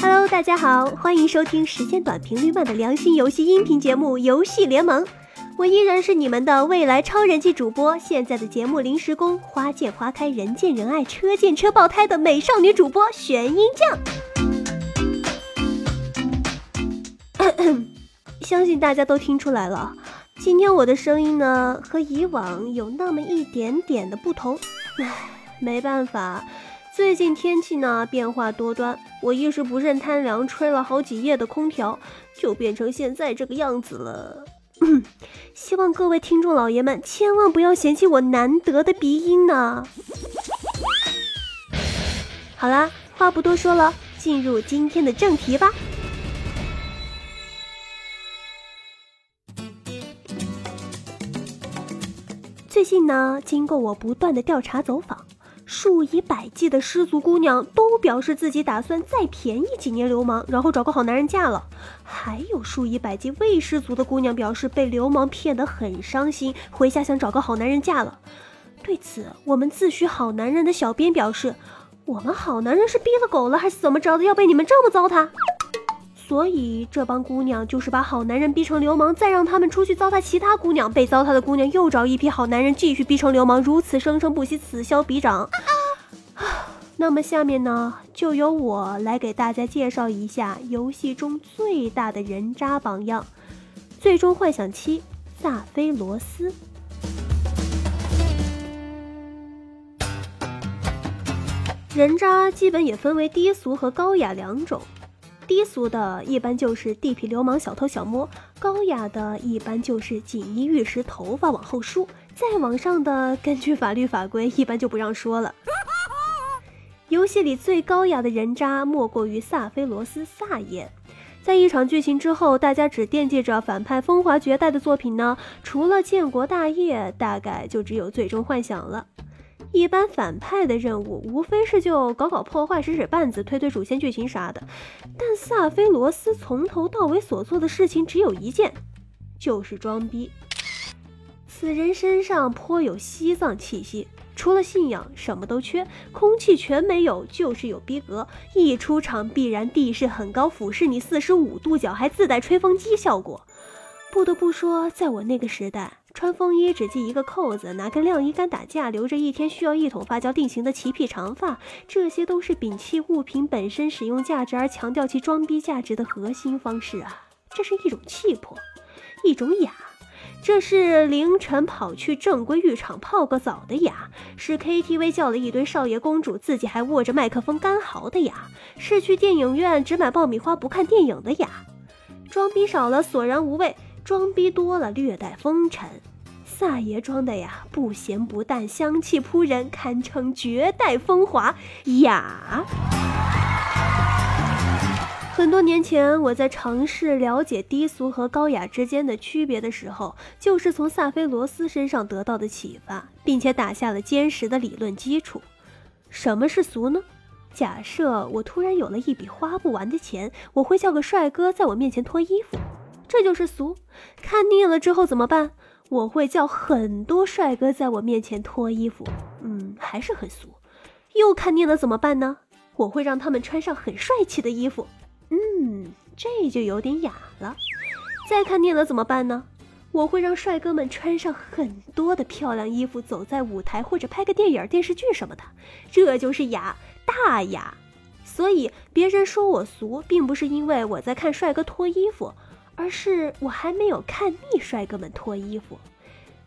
Hello，大家好，欢迎收听时间短、频率慢的良心游戏音频节目《游戏联盟》。我依然是你们的未来超人气主播，现在的节目临时工，花见花开，人见人爱，车见车爆胎的美少女主播玄音酱。相信大家都听出来了，今天我的声音呢和以往有那么一点点的不同。唉，没办法，最近天气呢变化多端，我一时不慎贪凉，吹了好几夜的空调，就变成现在这个样子了。希望各位听众老爷们千万不要嫌弃我难得的鼻音呢。好啦，话不多说了，进入今天的正题吧。最近呢，经过我不断的调查走访。数以百计的失足姑娘都表示自己打算再便宜几年流氓，然后找个好男人嫁了。还有数以百计未失足的姑娘表示被流氓骗得很伤心，回家想找个好男人嫁了。对此，我们自诩好男人的小编表示：“我们好男人是逼了狗了，还是怎么着的？要被你们这么糟蹋？”所以这帮姑娘就是把好男人逼成流氓，再让他们出去糟蹋其他姑娘。被糟蹋的姑娘又找一批好男人继续逼成流氓，如此生生不息，此消彼长。那么下面呢，就由我来给大家介绍一下游戏中最大的人渣榜样——最终幻想七萨菲罗斯。人渣基本也分为低俗和高雅两种。低俗的一般就是地痞流氓、小偷小摸；高雅的一般就是锦衣玉食、头发往后梳；再往上的，根据法律法规，一般就不让说了。游戏里最高雅的人渣，莫过于萨菲罗斯萨爷。在一场剧情之后，大家只惦记着反派风华绝代的作品呢，除了建国大业，大概就只有最终幻想了。一般反派的任务无非是就搞搞破坏、使使绊子、推推主线剧情啥的，但萨菲罗斯从头到尾所做的事情只有一件，就是装逼。此人身上颇有西藏气息，除了信仰什么都缺，空气全没有，就是有逼格。一出场必然地势很高，俯视你四十五度角，还自带吹风机效果。不得不说，在我那个时代。穿风衣只系一个扣子，拿根晾衣杆打架，留着一天需要一桶发胶定型的齐屁长发，这些都是摒弃物品本身使用价值而强调其装逼价值的核心方式啊！这是一种气魄，一种雅，这是凌晨跑去正规浴场泡个澡的雅，是 KTV 叫了一堆少爷公主，自己还握着麦克风干嚎的雅，是去电影院只买爆米花不看电影的雅。装逼少了索然无味。装逼多了，略带风尘。萨爷装的呀，不咸不淡，香气扑人，堪称绝代风华雅。很多年前，我在尝试了解低俗和高雅之间的区别的时候，就是从萨菲罗斯身上得到的启发，并且打下了坚实的理论基础。什么是俗呢？假设我突然有了一笔花不完的钱，我会叫个帅哥在我面前脱衣服。这就是俗，看腻了之后怎么办？我会叫很多帅哥在我面前脱衣服，嗯，还是很俗。又看腻了怎么办呢？我会让他们穿上很帅气的衣服，嗯，这就有点雅了。再看腻了怎么办呢？我会让帅哥们穿上很多的漂亮衣服，走在舞台或者拍个电影、电视剧什么的，这就是雅，大雅。所以别人说我俗，并不是因为我在看帅哥脱衣服。而是我还没有看腻帅哥们脱衣服。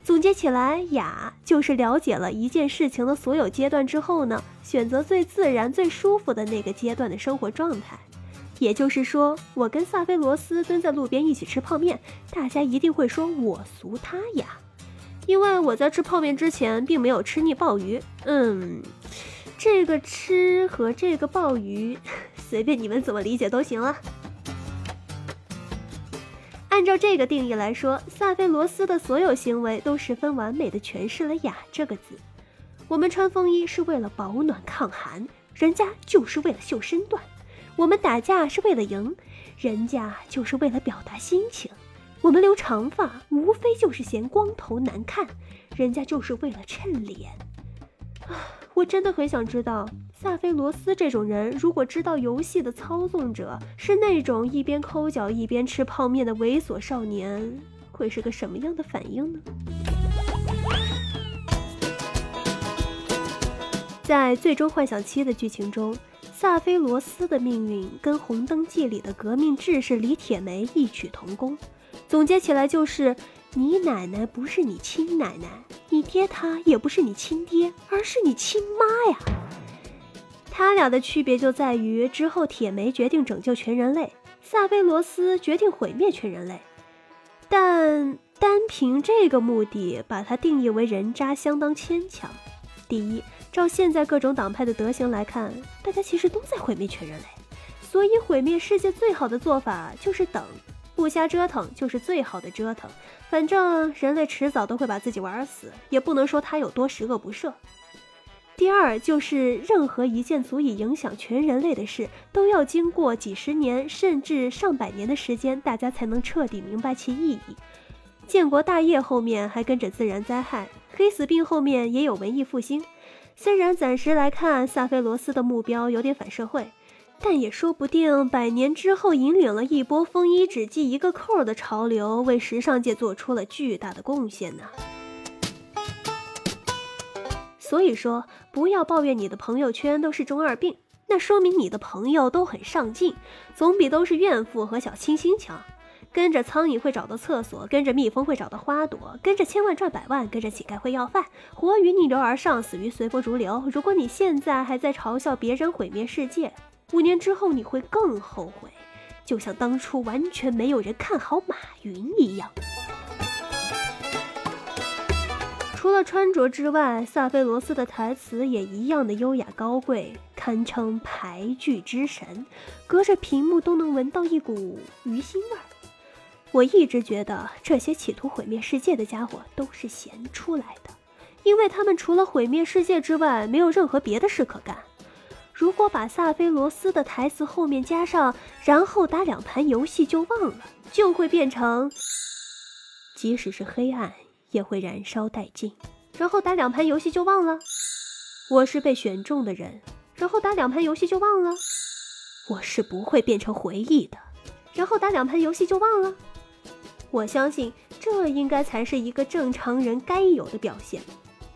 总结起来，雅就是了解了一件事情的所有阶段之后呢，选择最自然、最舒服的那个阶段的生活状态。也就是说，我跟萨菲罗斯蹲在路边一起吃泡面，大家一定会说我俗他雅，因为我在吃泡面之前并没有吃腻鲍鱼。嗯，这个吃和这个鲍鱼，随便你们怎么理解都行了。按照这个定义来说，萨菲罗斯的所有行为都十分完美的诠释了“雅”这个字。我们穿风衣是为了保暖抗寒，人家就是为了秀身段；我们打架是为了赢，人家就是为了表达心情；我们留长发无非就是嫌光头难看，人家就是为了衬脸。我真的很想知道，萨菲罗斯这种人，如果知道游戏的操纵者是那种一边抠脚一边吃泡面的猥琐少年，会是个什么样的反应呢？在《最终幻想七》的剧情中，萨菲罗斯的命运跟《红灯记》里的革命志士李铁梅异曲同工，总结起来就是。你奶奶不是你亲奶奶，你爹他也不是你亲爹，而是你亲妈呀。他俩的区别就在于，之后铁梅决定拯救全人类，萨菲罗斯决定毁灭全人类。但单凭这个目的，把它定义为人渣相当牵强。第一，照现在各种党派的德行来看，大家其实都在毁灭全人类，所以毁灭世界最好的做法就是等。不瞎折腾就是最好的折腾，反正人类迟早都会把自己玩死，也不能说他有多十恶不赦。第二就是任何一件足以影响全人类的事，都要经过几十年甚至上百年的时间，大家才能彻底明白其意义。建国大业后面还跟着自然灾害，黑死病后面也有文艺复兴。虽然暂时来看，萨菲罗斯的目标有点反社会。但也说不定，百年之后引领了一波风衣只系一个扣的潮流，为时尚界做出了巨大的贡献呢。所以说，不要抱怨你的朋友圈都是中二病，那说明你的朋友都很上进，总比都是怨妇和小清新强。跟着苍蝇会找到厕所，跟着蜜蜂会找到花朵，跟着千万赚百万，跟着乞丐会要饭，活于逆流而上，死于随波逐流。如果你现在还在嘲笑别人毁灭世界，五年之后你会更后悔，就像当初完全没有人看好马云一样。除了穿着之外，萨菲罗斯的台词也一样的优雅高贵，堪称牌剧之神，隔着屏幕都能闻到一股鱼腥味儿。我一直觉得这些企图毁灭世界的家伙都是闲出来的，因为他们除了毁灭世界之外，没有任何别的事可干。如果把萨菲罗斯的台词后面加上“然后打两盘游戏就忘了”，就会变成“即使是黑暗也会燃烧殆尽”。然后打两盘游戏就忘了，我是被选中的人。然后打两盘游戏就忘了，我是不会变成回忆的。然后打两盘游戏就忘了，我相信这应该才是一个正常人该有的表现。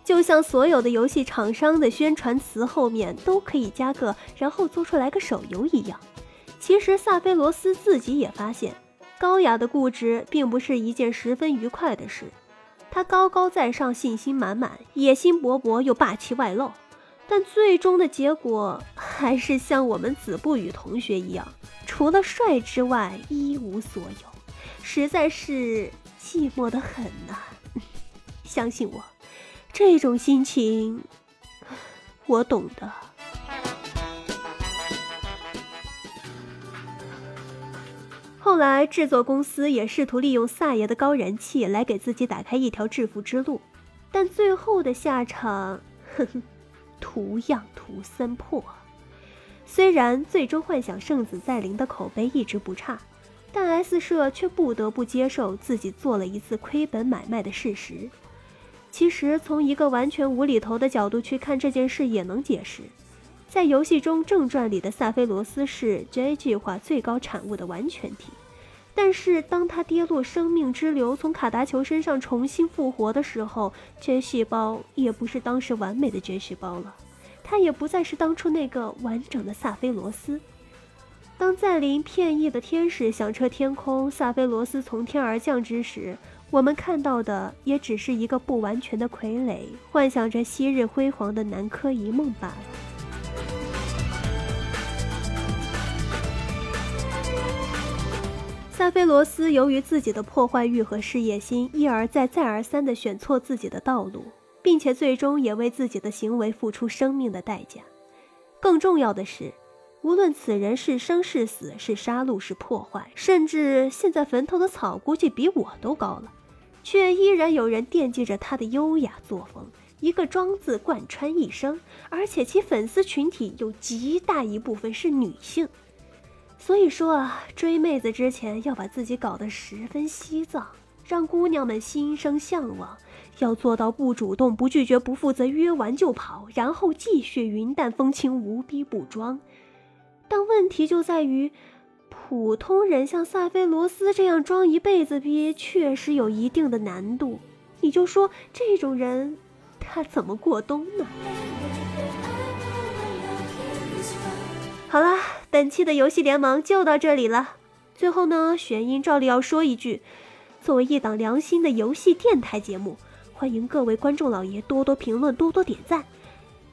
就像所有的游戏厂商的宣传词后面都可以加个“然后做出来个手游”一样，其实萨菲罗斯自己也发现，高雅的固执并不是一件十分愉快的事。他高高在上，信心满满，野心勃勃又霸气外露，但最终的结果还是像我们子不语同学一样，除了帅之外一无所有，实在是寂寞的很呐。相信我。这种心情，我懂的。后来制作公司也试图利用萨爷的高人气来给自己打开一条致富之路，但最后的下场，哼哼，图样图森破。虽然《最终幻想：圣子再临》的口碑一直不差，但 S 社却不得不接受自己做了一次亏本买卖的事实。其实，从一个完全无厘头的角度去看这件事，也能解释。在游戏中，正传里的萨菲罗斯是 J 计划最高产物的完全体，但是当他跌落生命之流，从卡达球身上重新复活的时候，J 细胞也不是当时完美的 J 细胞了，他也不再是当初那个完整的萨菲罗斯。当在临片翼的天使响彻天空，萨菲罗斯从天而降之时。我们看到的也只是一个不完全的傀儡，幻想着昔日辉煌的南柯一梦罢了。萨菲罗斯由于自己的破坏欲和事业心，一而再、再而三地选错自己的道路，并且最终也为自己的行为付出生命的代价。更重要的是。无论此人是生是死，是杀戮是破坏，甚至现在坟头的草估计比我都高了，却依然有人惦记着他的优雅作风，一个“庄”字贯穿一生，而且其粉丝群体有极大一部分是女性。所以说啊，追妹子之前要把自己搞得十分西藏，让姑娘们心生向往，要做到不主动、不拒绝、不负责，约完就跑，然后继续云淡风轻、无逼不装。但问题就在于，普通人像萨菲罗斯这样装一辈子逼，确实有一定的难度。你就说这种人，他怎么过冬呢？好了，本期的游戏联盟就到这里了。最后呢，玄音照例要说一句：作为一档良心的游戏电台节目，欢迎各位观众老爷多多评论，多多点赞。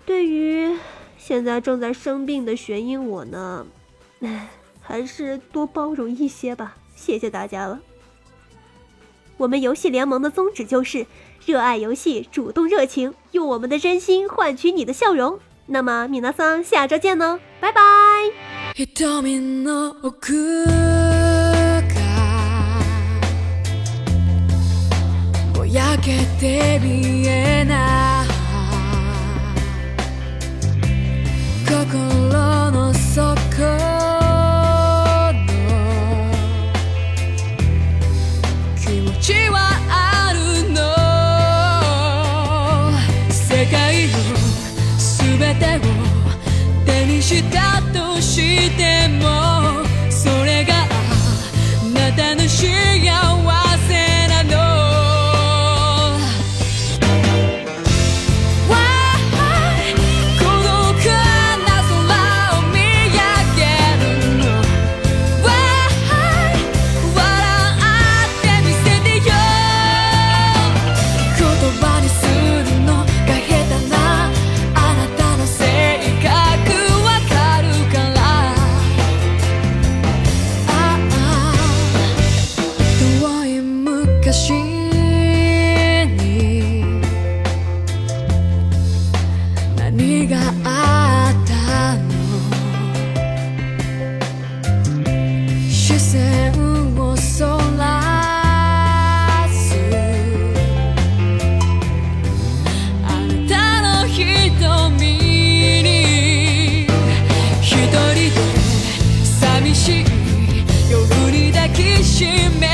对于现在正在生病的玄音我呢，唉，还是多包容一些吧。谢谢大家了。我们游戏联盟的宗旨就是热爱游戏，主动热情，用我们的真心换取你的笑容。那么米娜桑，下周见喽，拜拜。した she made